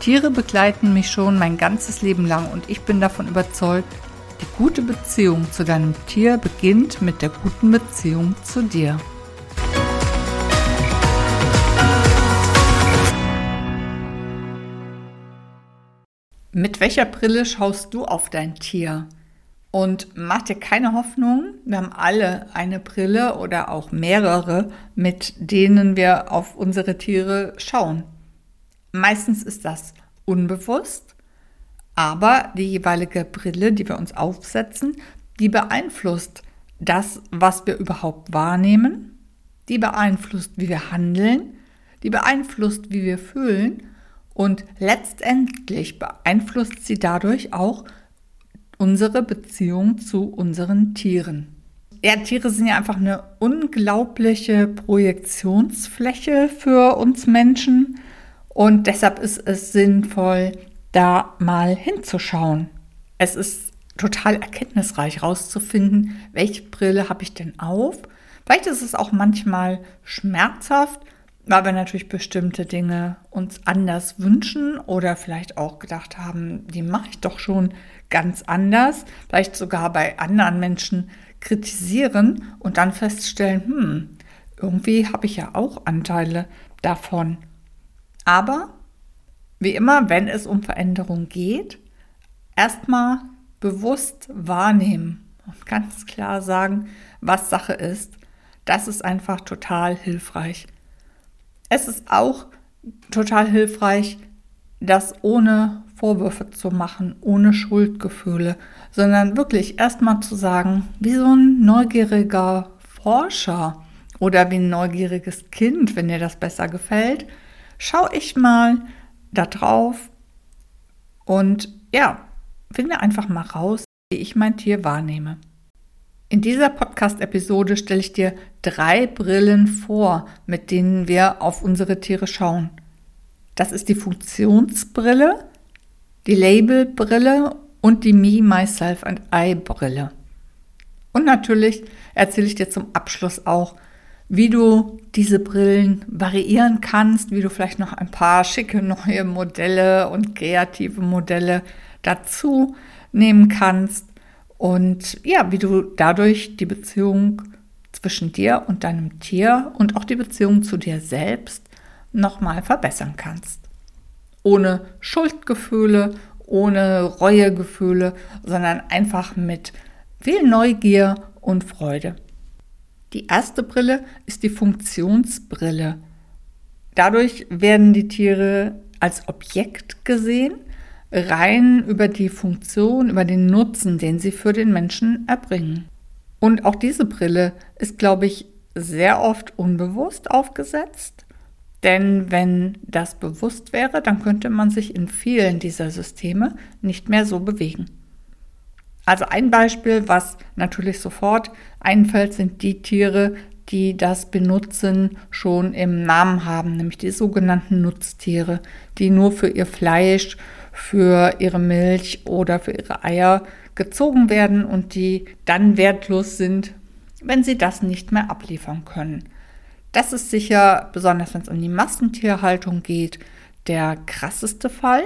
Tiere begleiten mich schon mein ganzes Leben lang und ich bin davon überzeugt, die gute Beziehung zu deinem Tier beginnt mit der guten Beziehung zu dir. Mit welcher Brille schaust du auf dein Tier? Und mach dir keine Hoffnung, wir haben alle eine Brille oder auch mehrere, mit denen wir auf unsere Tiere schauen. Meistens ist das unbewusst, aber die jeweilige Brille, die wir uns aufsetzen, die beeinflusst das, was wir überhaupt wahrnehmen, die beeinflusst, wie wir handeln, die beeinflusst, wie wir fühlen und letztendlich beeinflusst sie dadurch auch unsere Beziehung zu unseren Tieren. Ja, Tiere sind ja einfach eine unglaubliche Projektionsfläche für uns Menschen. Und deshalb ist es sinnvoll, da mal hinzuschauen. Es ist total erkenntnisreich herauszufinden, welche Brille habe ich denn auf. Vielleicht ist es auch manchmal schmerzhaft, weil wir natürlich bestimmte Dinge uns anders wünschen oder vielleicht auch gedacht haben, die mache ich doch schon ganz anders, vielleicht sogar bei anderen Menschen kritisieren und dann feststellen, hm, irgendwie habe ich ja auch Anteile davon. Aber wie immer, wenn es um Veränderung geht, erstmal bewusst wahrnehmen und ganz klar sagen, was Sache ist. Das ist einfach total hilfreich. Es ist auch total hilfreich, das ohne Vorwürfe zu machen, ohne Schuldgefühle, sondern wirklich erstmal zu sagen, wie so ein neugieriger Forscher oder wie ein neugieriges Kind, wenn dir das besser gefällt, schau ich mal da drauf und ja, finde einfach mal raus, wie ich mein Tier wahrnehme. In dieser Podcast-Episode stelle ich dir drei Brillen vor, mit denen wir auf unsere Tiere schauen. Das ist die Funktionsbrille, die Labelbrille und die Me, Myself and I Brille. Und natürlich erzähle ich dir zum Abschluss auch, wie du diese Brillen variieren kannst, wie du vielleicht noch ein paar schicke neue Modelle und kreative Modelle dazu nehmen kannst und ja, wie du dadurch die Beziehung zwischen dir und deinem Tier und auch die Beziehung zu dir selbst nochmal verbessern kannst. Ohne Schuldgefühle, ohne Reuegefühle, sondern einfach mit viel Neugier und Freude. Die erste Brille ist die Funktionsbrille. Dadurch werden die Tiere als Objekt gesehen, rein über die Funktion, über den Nutzen, den sie für den Menschen erbringen. Und auch diese Brille ist, glaube ich, sehr oft unbewusst aufgesetzt. Denn wenn das bewusst wäre, dann könnte man sich in vielen dieser Systeme nicht mehr so bewegen. Also ein Beispiel, was natürlich sofort einfällt, sind die Tiere, die das Benutzen schon im Namen haben, nämlich die sogenannten Nutztiere, die nur für ihr Fleisch, für ihre Milch oder für ihre Eier gezogen werden und die dann wertlos sind, wenn sie das nicht mehr abliefern können. Das ist sicher, besonders wenn es um die Massentierhaltung geht, der krasseste Fall.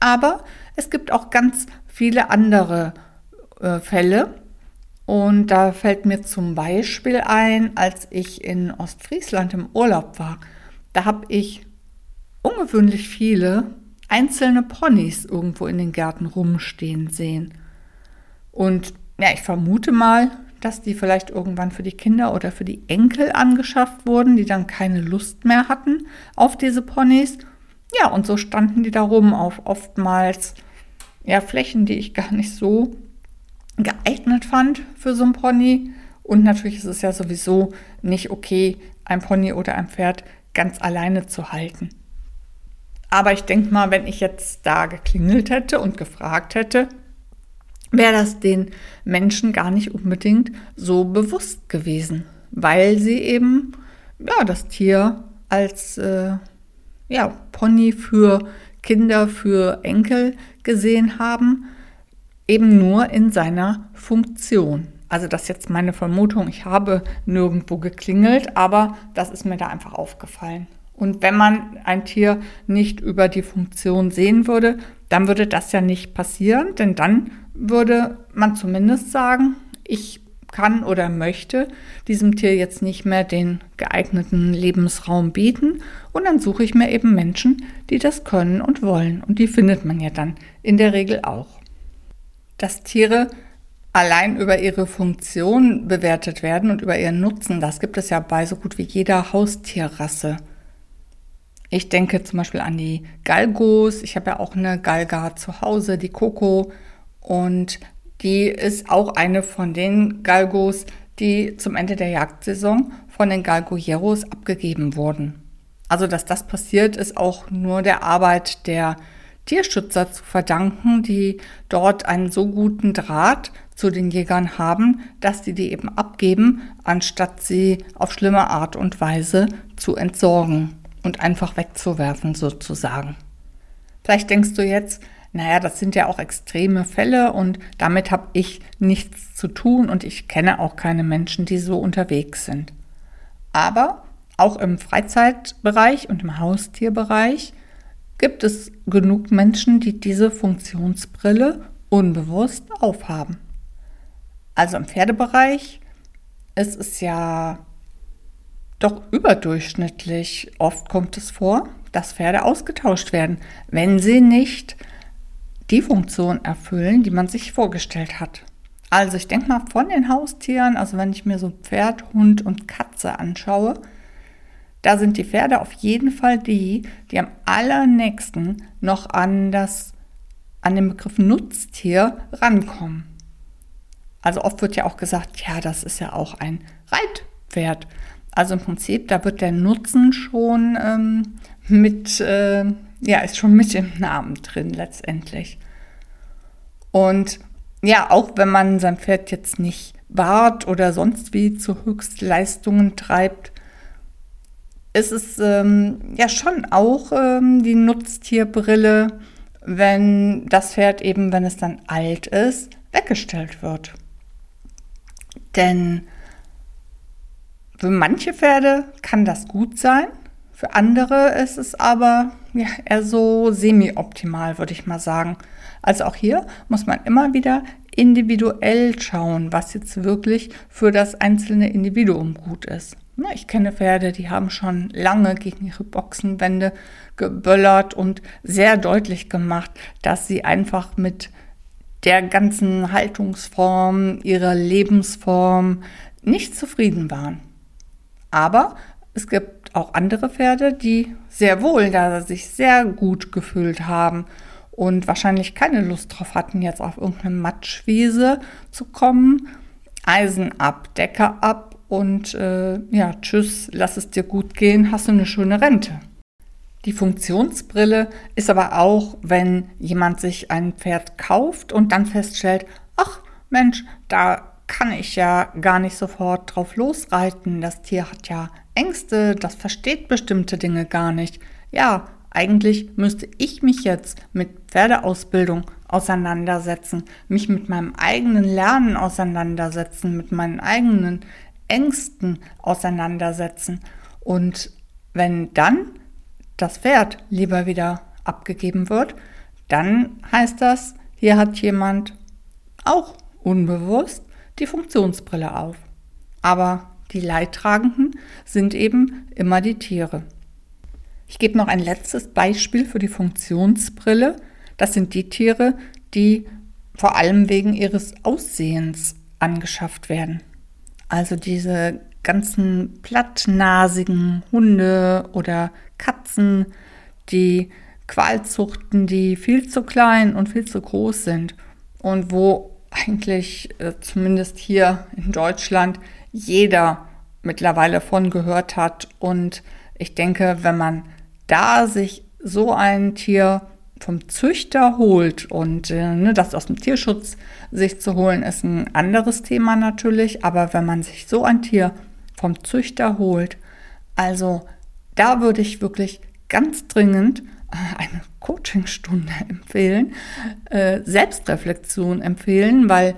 Aber es gibt auch ganz viele andere äh, Fälle. Und da fällt mir zum Beispiel ein, als ich in Ostfriesland im Urlaub war, da habe ich ungewöhnlich viele einzelne Ponys irgendwo in den Gärten rumstehen sehen. Und ja, ich vermute mal, dass die vielleicht irgendwann für die Kinder oder für die Enkel angeschafft wurden, die dann keine Lust mehr hatten auf diese Ponys. Ja, und so standen die da rum auf oftmals ja, Flächen, die ich gar nicht so geeignet fand für so ein Pony. Und natürlich ist es ja sowieso nicht okay, ein Pony oder ein Pferd ganz alleine zu halten. Aber ich denke mal, wenn ich jetzt da geklingelt hätte und gefragt hätte, wäre das den Menschen gar nicht unbedingt so bewusst gewesen, weil sie eben ja, das Tier als äh, ja, Pony für Kinder, für Enkel gesehen haben, eben nur in seiner Funktion. Also das ist jetzt meine Vermutung. Ich habe nirgendwo geklingelt, aber das ist mir da einfach aufgefallen. Und wenn man ein Tier nicht über die Funktion sehen würde, dann würde das ja nicht passieren, denn dann würde man zumindest sagen, ich kann oder möchte diesem Tier jetzt nicht mehr den geeigneten Lebensraum bieten und dann suche ich mir eben Menschen, die das können und wollen und die findet man ja dann in der Regel auch. Dass Tiere allein über ihre Funktion bewertet werden und über ihren Nutzen, das gibt es ja bei so gut wie jeder Haustierrasse. Ich denke zum Beispiel an die Galgos. Ich habe ja auch eine Galga zu Hause, die Coco. Und die ist auch eine von den Galgos, die zum Ende der Jagdsaison von den Galgojeros abgegeben wurden. Also, dass das passiert, ist auch nur der Arbeit der Tierschützer zu verdanken, die dort einen so guten Draht zu den Jägern haben, dass sie die eben abgeben, anstatt sie auf schlimme Art und Weise zu entsorgen und einfach wegzuwerfen sozusagen. Vielleicht denkst du jetzt, naja, das sind ja auch extreme Fälle und damit habe ich nichts zu tun und ich kenne auch keine Menschen, die so unterwegs sind. Aber auch im Freizeitbereich und im Haustierbereich gibt es genug Menschen, die diese Funktionsbrille unbewusst aufhaben. Also im Pferdebereich ist es ja doch überdurchschnittlich. Oft kommt es vor, dass Pferde ausgetauscht werden, wenn sie nicht die Funktion erfüllen, die man sich vorgestellt hat. Also ich denke mal von den Haustieren, also wenn ich mir so Pferd, Hund und Katze anschaue, da sind die Pferde auf jeden Fall die, die am allernächsten noch an das an den Begriff Nutztier rankommen. Also oft wird ja auch gesagt, ja, das ist ja auch ein Reitpferd. Also im Prinzip, da wird der Nutzen schon ähm, mit, äh, ja, ist schon mit im Namen drin letztendlich. Und ja, auch wenn man sein Pferd jetzt nicht wahrt oder sonst wie zu Höchstleistungen treibt, ist es ähm, ja schon auch ähm, die Nutztierbrille, wenn das Pferd eben, wenn es dann alt ist, weggestellt wird. Denn für manche Pferde kann das gut sein, für andere ist es aber ja, eher so semi-optimal, würde ich mal sagen. Also auch hier muss man immer wieder individuell schauen, was jetzt wirklich für das einzelne Individuum gut ist. Ich kenne Pferde, die haben schon lange gegen ihre Boxenwände geböllert und sehr deutlich gemacht, dass sie einfach mit der ganzen Haltungsform, ihrer Lebensform nicht zufrieden waren. Aber es gibt auch andere Pferde, die sehr wohl da sich sehr gut gefühlt haben und wahrscheinlich keine Lust drauf hatten, jetzt auf irgendeine Matschwiese zu kommen. Eisen ab, Decke ab und äh, ja, tschüss, lass es dir gut gehen, hast du eine schöne Rente. Die Funktionsbrille ist aber auch, wenn jemand sich ein Pferd kauft und dann feststellt, ach Mensch, da kann ich ja gar nicht sofort drauf losreiten. Das Tier hat ja Ängste, das versteht bestimmte Dinge gar nicht. Ja, eigentlich müsste ich mich jetzt mit Pferdeausbildung auseinandersetzen, mich mit meinem eigenen Lernen auseinandersetzen, mit meinen eigenen Ängsten auseinandersetzen. Und wenn dann das Pferd lieber wieder abgegeben wird, dann heißt das, hier hat jemand auch unbewusst die Funktionsbrille auf. Aber die Leidtragenden sind eben immer die Tiere. Ich gebe noch ein letztes Beispiel für die Funktionsbrille. Das sind die Tiere, die vor allem wegen ihres Aussehens angeschafft werden. Also diese ganzen plattnasigen Hunde oder Katzen, die Qualzuchten, die viel zu klein und viel zu groß sind und wo eigentlich äh, zumindest hier in Deutschland jeder mittlerweile von gehört hat. Und ich denke, wenn man da sich so ein Tier vom Züchter holt und äh, ne, das aus dem Tierschutz sich zu holen, ist ein anderes Thema natürlich. Aber wenn man sich so ein Tier vom Züchter holt, also da würde ich wirklich ganz dringend äh, eine Coachingstunde empfehlen, äh, Selbstreflexion empfehlen, weil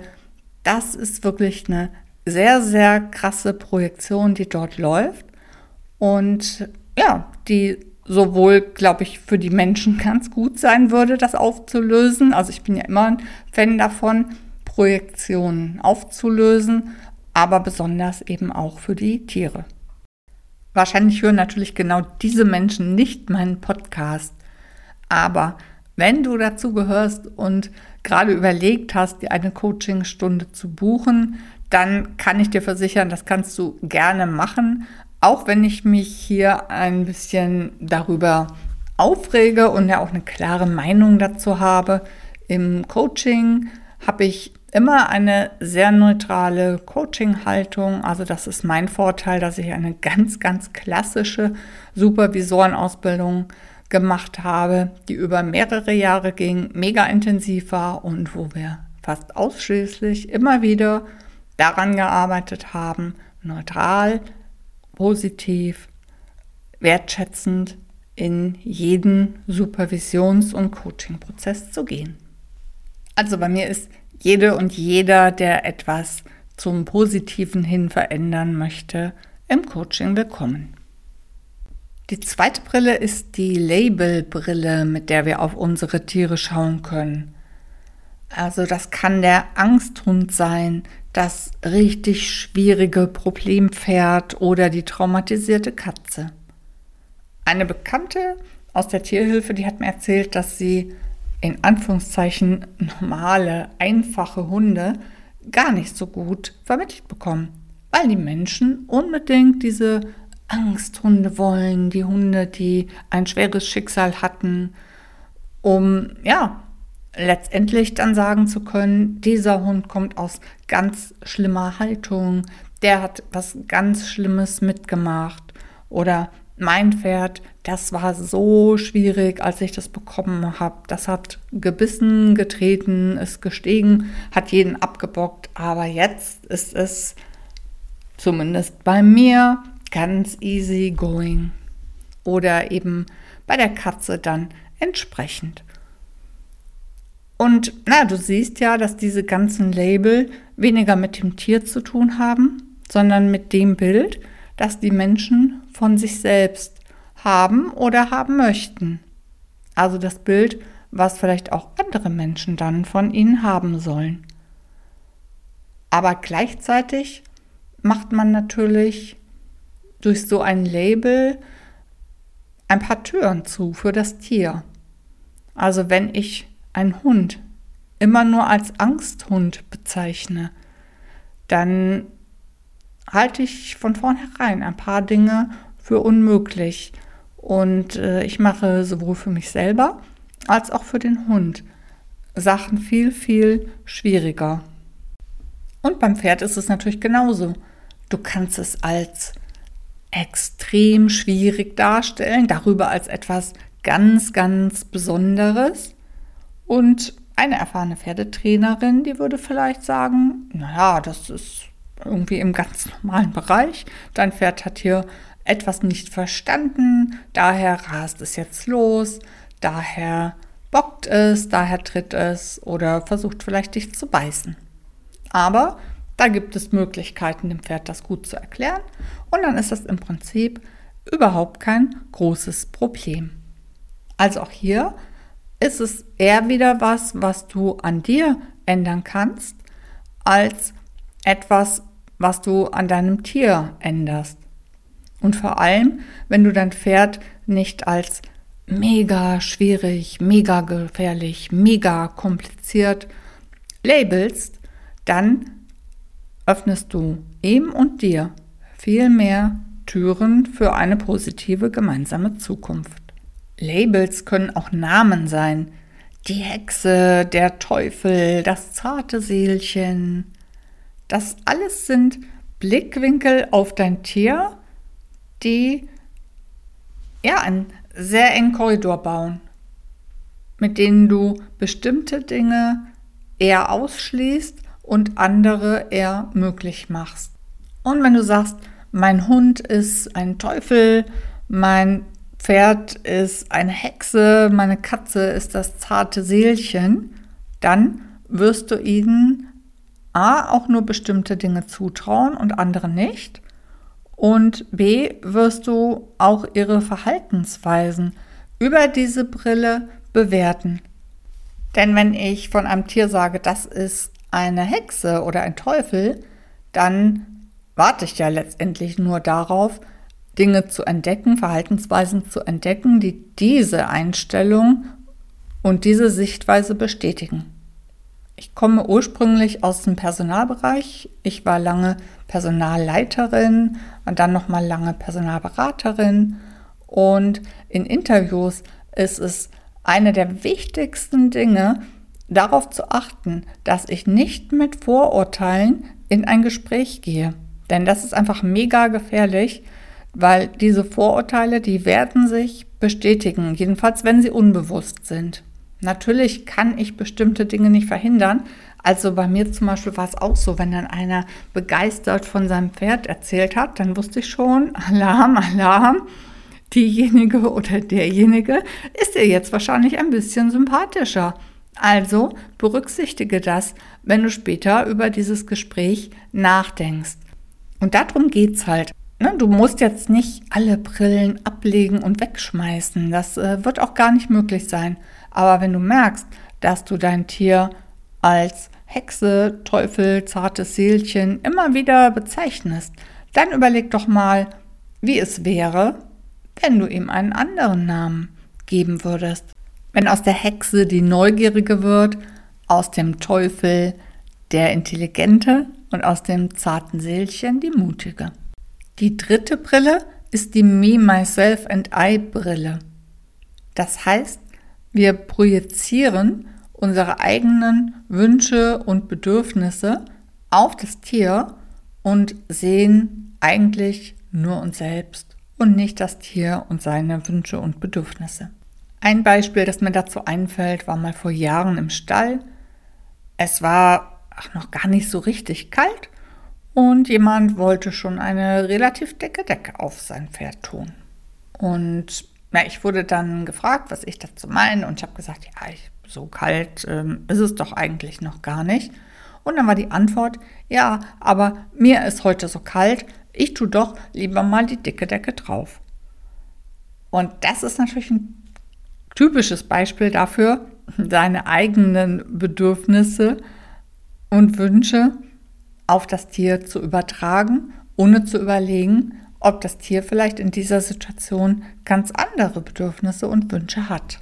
das ist wirklich eine sehr, sehr krasse Projektion, die dort läuft und ja, die sowohl, glaube ich, für die Menschen ganz gut sein würde, das aufzulösen. Also ich bin ja immer ein Fan davon, Projektionen aufzulösen, aber besonders eben auch für die Tiere. Wahrscheinlich hören natürlich genau diese Menschen nicht meinen Podcast, aber wenn du dazu gehörst und gerade überlegt hast, dir eine Coachingstunde zu buchen, dann kann ich dir versichern, das kannst du gerne machen. Auch wenn ich mich hier ein bisschen darüber aufrege und ja auch eine klare Meinung dazu habe. Im Coaching habe ich immer eine sehr neutrale Coaching-Haltung. Also das ist mein Vorteil, dass ich eine ganz, ganz klassische Supervisorenausbildung gemacht habe, die über mehrere Jahre ging, mega intensiv war und wo wir fast ausschließlich immer wieder daran gearbeitet haben, neutral positiv, wertschätzend in jeden Supervisions- und Coaching-Prozess zu gehen. Also bei mir ist jede und jeder, der etwas zum Positiven hin verändern möchte, im Coaching willkommen. Die zweite Brille ist die Labelbrille, mit der wir auf unsere Tiere schauen können. Also das kann der Angsthund sein, das richtig schwierige Problempferd oder die traumatisierte Katze. Eine Bekannte aus der Tierhilfe, die hat mir erzählt, dass sie in Anführungszeichen normale, einfache Hunde gar nicht so gut vermittelt bekommen, weil die Menschen unbedingt diese Angsthunde wollen, die Hunde, die ein schweres Schicksal hatten, um ja letztendlich dann sagen zu können, dieser Hund kommt aus ganz schlimmer Haltung, der hat was ganz Schlimmes mitgemacht oder mein Pferd, das war so schwierig, als ich das bekommen habe. Das hat gebissen, getreten, ist gestiegen, hat jeden abgebockt, aber jetzt ist es zumindest bei mir ganz easy going oder eben bei der Katze dann entsprechend. Und na, du siehst ja, dass diese ganzen Label weniger mit dem Tier zu tun haben, sondern mit dem Bild, das die Menschen von sich selbst haben oder haben möchten. Also das Bild, was vielleicht auch andere Menschen dann von ihnen haben sollen. Aber gleichzeitig macht man natürlich durch so ein Label ein paar Türen zu für das Tier. Also wenn ich einen Hund immer nur als Angsthund bezeichne, dann halte ich von vornherein ein paar Dinge für unmöglich. Und äh, ich mache sowohl für mich selber als auch für den Hund Sachen viel, viel schwieriger. Und beim Pferd ist es natürlich genauso. Du kannst es als extrem schwierig darstellen, darüber als etwas ganz, ganz Besonderes. Und eine erfahrene Pferdetrainerin, die würde vielleicht sagen, naja, das ist irgendwie im ganz normalen Bereich. Dein Pferd hat hier etwas nicht verstanden, daher rast es jetzt los, daher bockt es, daher tritt es oder versucht vielleicht dich zu beißen. Aber da gibt es Möglichkeiten, dem Pferd das gut zu erklären und dann ist das im Prinzip überhaupt kein großes Problem. Also auch hier ist es eher wieder was, was du an dir ändern kannst, als etwas, was du an deinem Tier änderst. Und vor allem, wenn du dein Pferd nicht als mega schwierig, mega gefährlich, mega kompliziert labelst, dann öffnest du ihm und dir viel mehr Türen für eine positive gemeinsame Zukunft. Labels können auch Namen sein. Die Hexe, der Teufel, das zarte Seelchen. Das alles sind Blickwinkel auf dein Tier, die ja einen sehr engen Korridor bauen. mit denen du bestimmte Dinge eher ausschließt und andere eher möglich machst. Und wenn du sagst, mein Hund ist ein Teufel, mein Pferd ist eine Hexe, meine Katze ist das zarte Seelchen, dann wirst du ihnen A auch nur bestimmte Dinge zutrauen und andere nicht. Und B wirst du auch ihre Verhaltensweisen über diese Brille bewerten. Denn wenn ich von einem Tier sage, das ist eine Hexe oder ein Teufel, dann warte ich ja letztendlich nur darauf, Dinge zu entdecken, Verhaltensweisen zu entdecken, die diese Einstellung und diese Sichtweise bestätigen. Ich komme ursprünglich aus dem Personalbereich. Ich war lange Personalleiterin und dann noch mal lange Personalberaterin und in Interviews ist es eine der wichtigsten Dinge, darauf zu achten, dass ich nicht mit Vorurteilen in ein Gespräch gehe. Denn das ist einfach mega gefährlich, weil diese Vorurteile, die werden sich bestätigen, jedenfalls wenn sie unbewusst sind. Natürlich kann ich bestimmte Dinge nicht verhindern. Also bei mir zum Beispiel war es auch so, wenn dann einer begeistert von seinem Pferd erzählt hat, dann wusste ich schon, Alarm, Alarm, diejenige oder derjenige ist dir jetzt wahrscheinlich ein bisschen sympathischer. Also berücksichtige das, wenn du später über dieses Gespräch nachdenkst. Und darum geht es halt. Ne, du musst jetzt nicht alle Brillen ablegen und wegschmeißen. Das äh, wird auch gar nicht möglich sein. Aber wenn du merkst, dass du dein Tier als Hexe, Teufel, zartes Seelchen immer wieder bezeichnest, dann überleg doch mal, wie es wäre, wenn du ihm einen anderen Namen geben würdest. Wenn aus der Hexe die Neugierige wird, aus dem Teufel der Intelligente und aus dem zarten Seelchen die Mutige. Die dritte Brille ist die Me, Myself and I Brille. Das heißt, wir projizieren unsere eigenen Wünsche und Bedürfnisse auf das Tier und sehen eigentlich nur uns selbst und nicht das Tier und seine Wünsche und Bedürfnisse. Ein Beispiel, das mir dazu einfällt, war mal vor Jahren im Stall. Es war noch gar nicht so richtig kalt und jemand wollte schon eine relativ dicke Decke auf sein Pferd tun. Und ja, ich wurde dann gefragt, was ich dazu meine und ich habe gesagt, ja, ich, so kalt ähm, ist es doch eigentlich noch gar nicht. Und dann war die Antwort, ja, aber mir ist heute so kalt, ich tue doch lieber mal die dicke Decke drauf. Und das ist natürlich ein typisches Beispiel dafür, seine eigenen Bedürfnisse und Wünsche auf das Tier zu übertragen, ohne zu überlegen, ob das Tier vielleicht in dieser Situation ganz andere Bedürfnisse und Wünsche hat.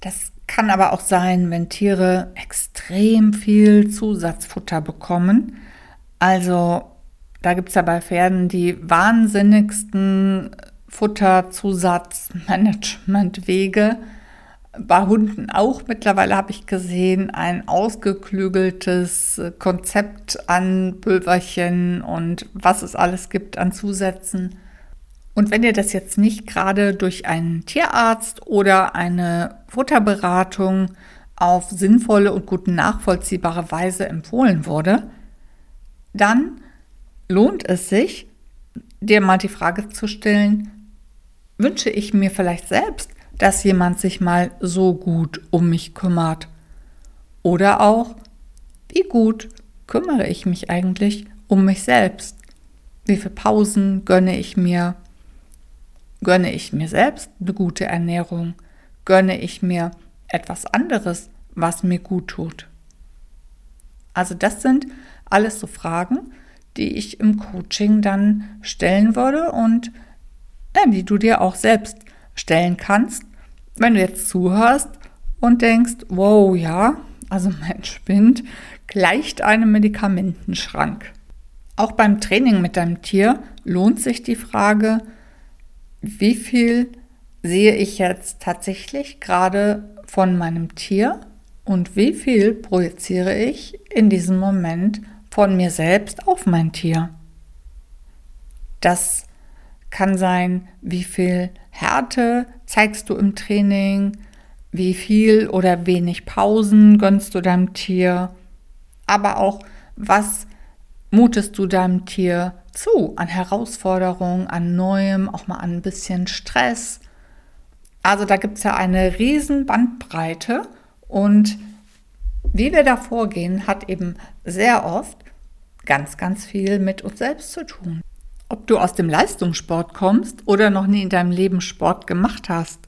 Das kann aber auch sein, wenn Tiere extrem viel Zusatzfutter bekommen. Also da gibt es ja bei Pferden die wahnsinnigsten Futterzusatzmanagementwege bei Hunden auch. Mittlerweile habe ich gesehen, ein ausgeklügeltes Konzept an Pulverchen und was es alles gibt an Zusätzen. Und wenn dir das jetzt nicht gerade durch einen Tierarzt oder eine Futterberatung auf sinnvolle und gut nachvollziehbare Weise empfohlen wurde, dann lohnt es sich, dir mal die Frage zu stellen, wünsche ich mir vielleicht selbst dass jemand sich mal so gut um mich kümmert. Oder auch, wie gut kümmere ich mich eigentlich um mich selbst? Wie viele Pausen gönne ich mir? Gönne ich mir selbst eine gute Ernährung? Gönne ich mir etwas anderes, was mir gut tut? Also das sind alles so Fragen, die ich im Coaching dann stellen würde und ja, die du dir auch selbst stellen kannst, wenn du jetzt zuhörst und denkst, wow, ja, also mein Spind gleicht einem Medikamentenschrank. Auch beim Training mit deinem Tier lohnt sich die Frage, wie viel sehe ich jetzt tatsächlich gerade von meinem Tier und wie viel projiziere ich in diesem Moment von mir selbst auf mein Tier. Das kann sein, wie viel Härte zeigst du im Training, wie viel oder wenig Pausen gönnst du deinem Tier, aber auch was mutest du deinem Tier zu an Herausforderungen, an Neuem, auch mal an ein bisschen Stress. Also da gibt es ja eine riesen Bandbreite und wie wir da vorgehen, hat eben sehr oft ganz, ganz viel mit uns selbst zu tun. Ob du aus dem Leistungssport kommst oder noch nie in deinem Leben Sport gemacht hast,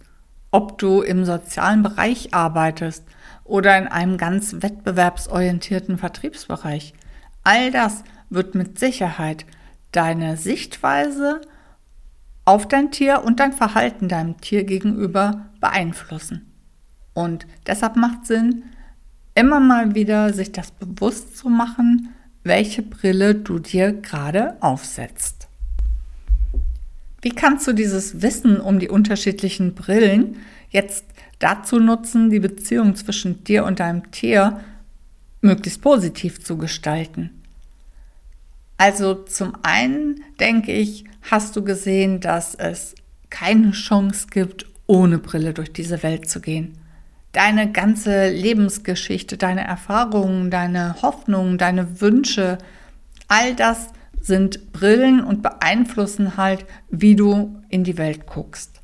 ob du im sozialen Bereich arbeitest oder in einem ganz wettbewerbsorientierten Vertriebsbereich, all das wird mit Sicherheit deine Sichtweise auf dein Tier und dein Verhalten deinem Tier gegenüber beeinflussen. Und deshalb macht Sinn, immer mal wieder sich das bewusst zu machen, welche Brille du dir gerade aufsetzt. Wie kannst du dieses Wissen um die unterschiedlichen Brillen jetzt dazu nutzen, die Beziehung zwischen dir und deinem Tier möglichst positiv zu gestalten? Also zum einen denke ich, hast du gesehen, dass es keine Chance gibt, ohne Brille durch diese Welt zu gehen. Deine ganze Lebensgeschichte, deine Erfahrungen, deine Hoffnungen, deine Wünsche, all das sind Brillen und beeinflussen halt, wie du in die Welt guckst,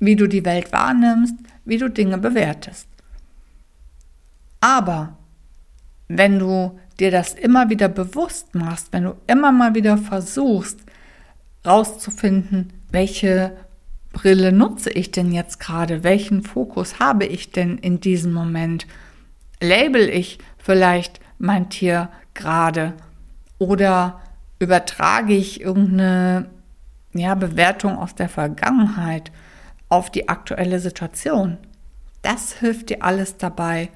wie du die Welt wahrnimmst, wie du Dinge bewertest. Aber wenn du dir das immer wieder bewusst machst, wenn du immer mal wieder versuchst, rauszufinden, welche Brille nutze ich denn jetzt gerade, welchen Fokus habe ich denn in diesem Moment, label ich vielleicht mein Tier gerade oder übertrage ich irgendeine ja, Bewertung aus der Vergangenheit auf die aktuelle Situation. Das hilft dir alles dabei,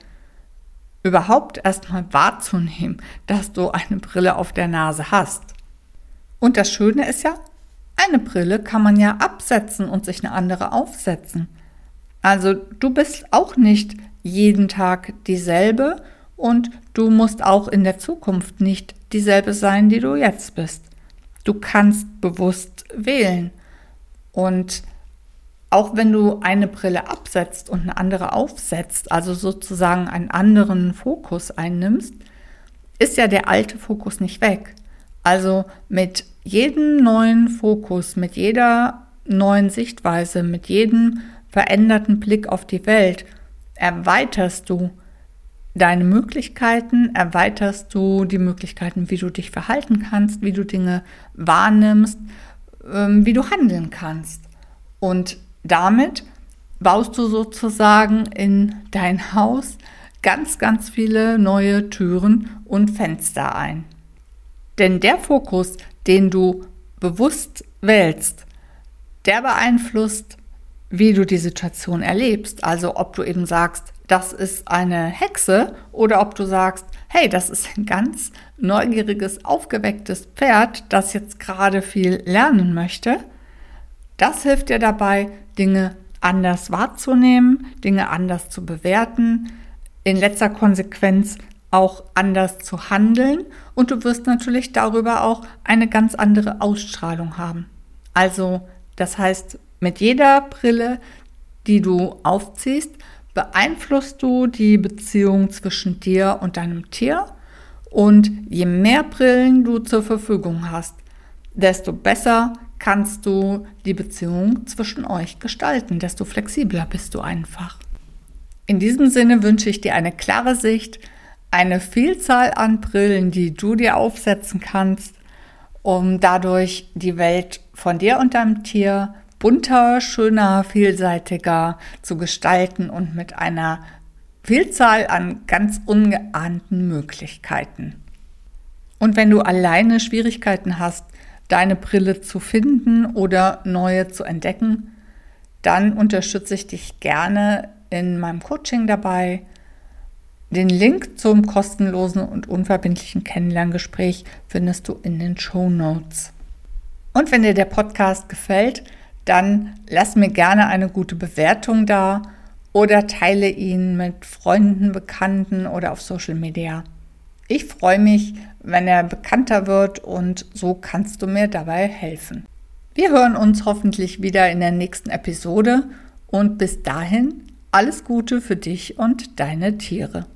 überhaupt erstmal wahrzunehmen, dass du eine Brille auf der Nase hast. Und das Schöne ist ja, eine Brille kann man ja absetzen und sich eine andere aufsetzen. Also du bist auch nicht jeden Tag dieselbe und du musst auch in der Zukunft nicht dieselbe sein, die du jetzt bist. Du kannst bewusst wählen. Und auch wenn du eine Brille absetzt und eine andere aufsetzt, also sozusagen einen anderen Fokus einnimmst, ist ja der alte Fokus nicht weg. Also mit jedem neuen Fokus, mit jeder neuen Sichtweise, mit jedem veränderten Blick auf die Welt erweiterst du deine Möglichkeiten, erweiterst du die Möglichkeiten, wie du dich verhalten kannst, wie du Dinge wahrnimmst, ähm, wie du handeln kannst. Und damit baust du sozusagen in dein Haus ganz, ganz viele neue Türen und Fenster ein. Denn der Fokus, den du bewusst wählst, der beeinflusst, wie du die Situation erlebst. Also ob du eben sagst, das ist eine Hexe oder ob du sagst, hey, das ist ein ganz neugieriges, aufgewecktes Pferd, das jetzt gerade viel lernen möchte. Das hilft dir dabei, Dinge anders wahrzunehmen, Dinge anders zu bewerten, in letzter Konsequenz auch anders zu handeln und du wirst natürlich darüber auch eine ganz andere Ausstrahlung haben. Also, das heißt, mit jeder Brille, die du aufziehst, beeinflusst du die Beziehung zwischen dir und deinem Tier und je mehr Brillen du zur Verfügung hast, desto besser kannst du die Beziehung zwischen euch gestalten, desto flexibler bist du einfach. In diesem Sinne wünsche ich dir eine klare Sicht, eine Vielzahl an Brillen, die du dir aufsetzen kannst, um dadurch die Welt von dir und deinem Tier bunter, schöner, vielseitiger zu gestalten und mit einer Vielzahl an ganz ungeahnten Möglichkeiten. Und wenn du alleine Schwierigkeiten hast, deine Brille zu finden oder neue zu entdecken, dann unterstütze ich dich gerne in meinem Coaching dabei. Den Link zum kostenlosen und unverbindlichen Kennenlerngespräch findest du in den Show Notes. Und wenn dir der Podcast gefällt, dann lass mir gerne eine gute Bewertung da oder teile ihn mit Freunden, Bekannten oder auf Social Media. Ich freue mich, wenn er bekannter wird und so kannst du mir dabei helfen. Wir hören uns hoffentlich wieder in der nächsten Episode und bis dahin alles Gute für dich und deine Tiere.